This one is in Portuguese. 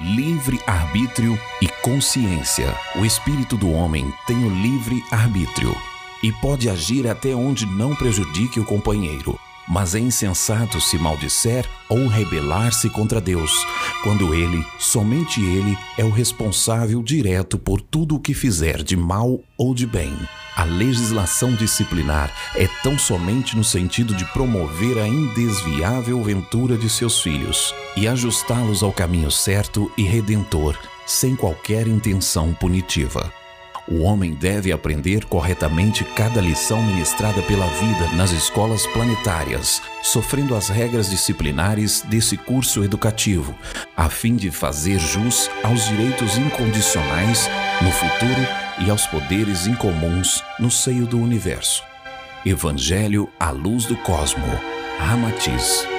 livre arbítrio e consciência. O espírito do homem tem o livre arbítrio e pode agir até onde não prejudique o companheiro. Mas é insensato se maldisser ou rebelar-se contra Deus, quando ele, somente ele, é o responsável direto por tudo o que fizer de mal ou de bem. A legislação disciplinar é tão somente no sentido de promover a indesviável ventura de seus filhos e ajustá-los ao caminho certo e redentor, sem qualquer intenção punitiva. O homem deve aprender corretamente cada lição ministrada pela vida nas escolas planetárias, sofrendo as regras disciplinares desse curso educativo, a fim de fazer jus aos direitos incondicionais no futuro e aos poderes incomuns no seio do universo. Evangelho à luz do cosmo. Ramatiz.